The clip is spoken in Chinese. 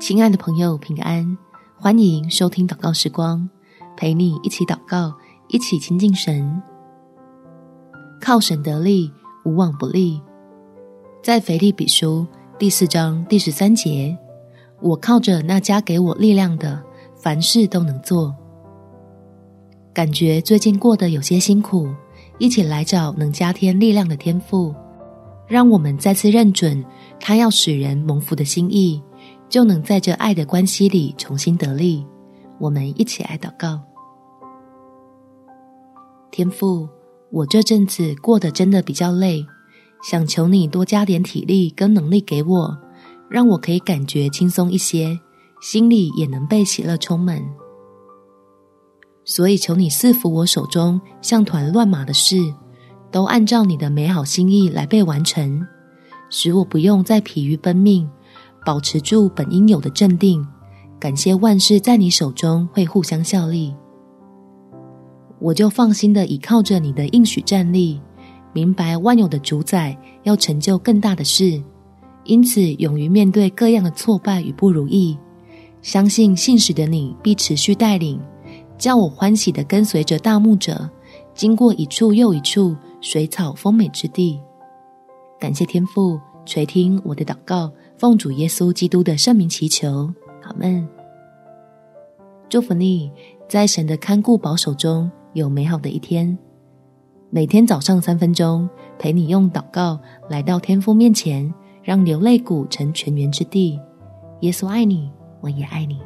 亲爱的朋友，平安！欢迎收听祷告时光，陪你一起祷告，一起亲近神。靠神得力，无往不利。在腓立比书第四章第十三节，我靠着那加给我力量的，凡事都能做。感觉最近过得有些辛苦，一起来找能加添力量的天赋，让我们再次认准他要使人蒙福的心意。就能在这爱的关系里重新得力。我们一起来祷告。天父，我这阵子过得真的比较累，想求你多加点体力跟能力给我，让我可以感觉轻松一些，心里也能被喜乐充满。所以求你赐福我手中像团乱麻的事，都按照你的美好心意来被完成，使我不用再疲于奔命。保持住本应有的镇定，感谢万事在你手中会互相效力，我就放心的倚靠着你的应许站立，明白万有的主宰要成就更大的事，因此勇于面对各样的挫败与不如意，相信信使的你必持续带领，叫我欢喜的跟随着大牧者，经过一处又一处水草丰美之地。感谢天父垂听我的祷告。奉主耶稣基督的圣名祈求，阿门。祝福你，在神的看顾保守中有美好的一天。每天早上三分钟，陪你用祷告来到天父面前，让流泪谷成泉源之地。耶稣爱你，我也爱你。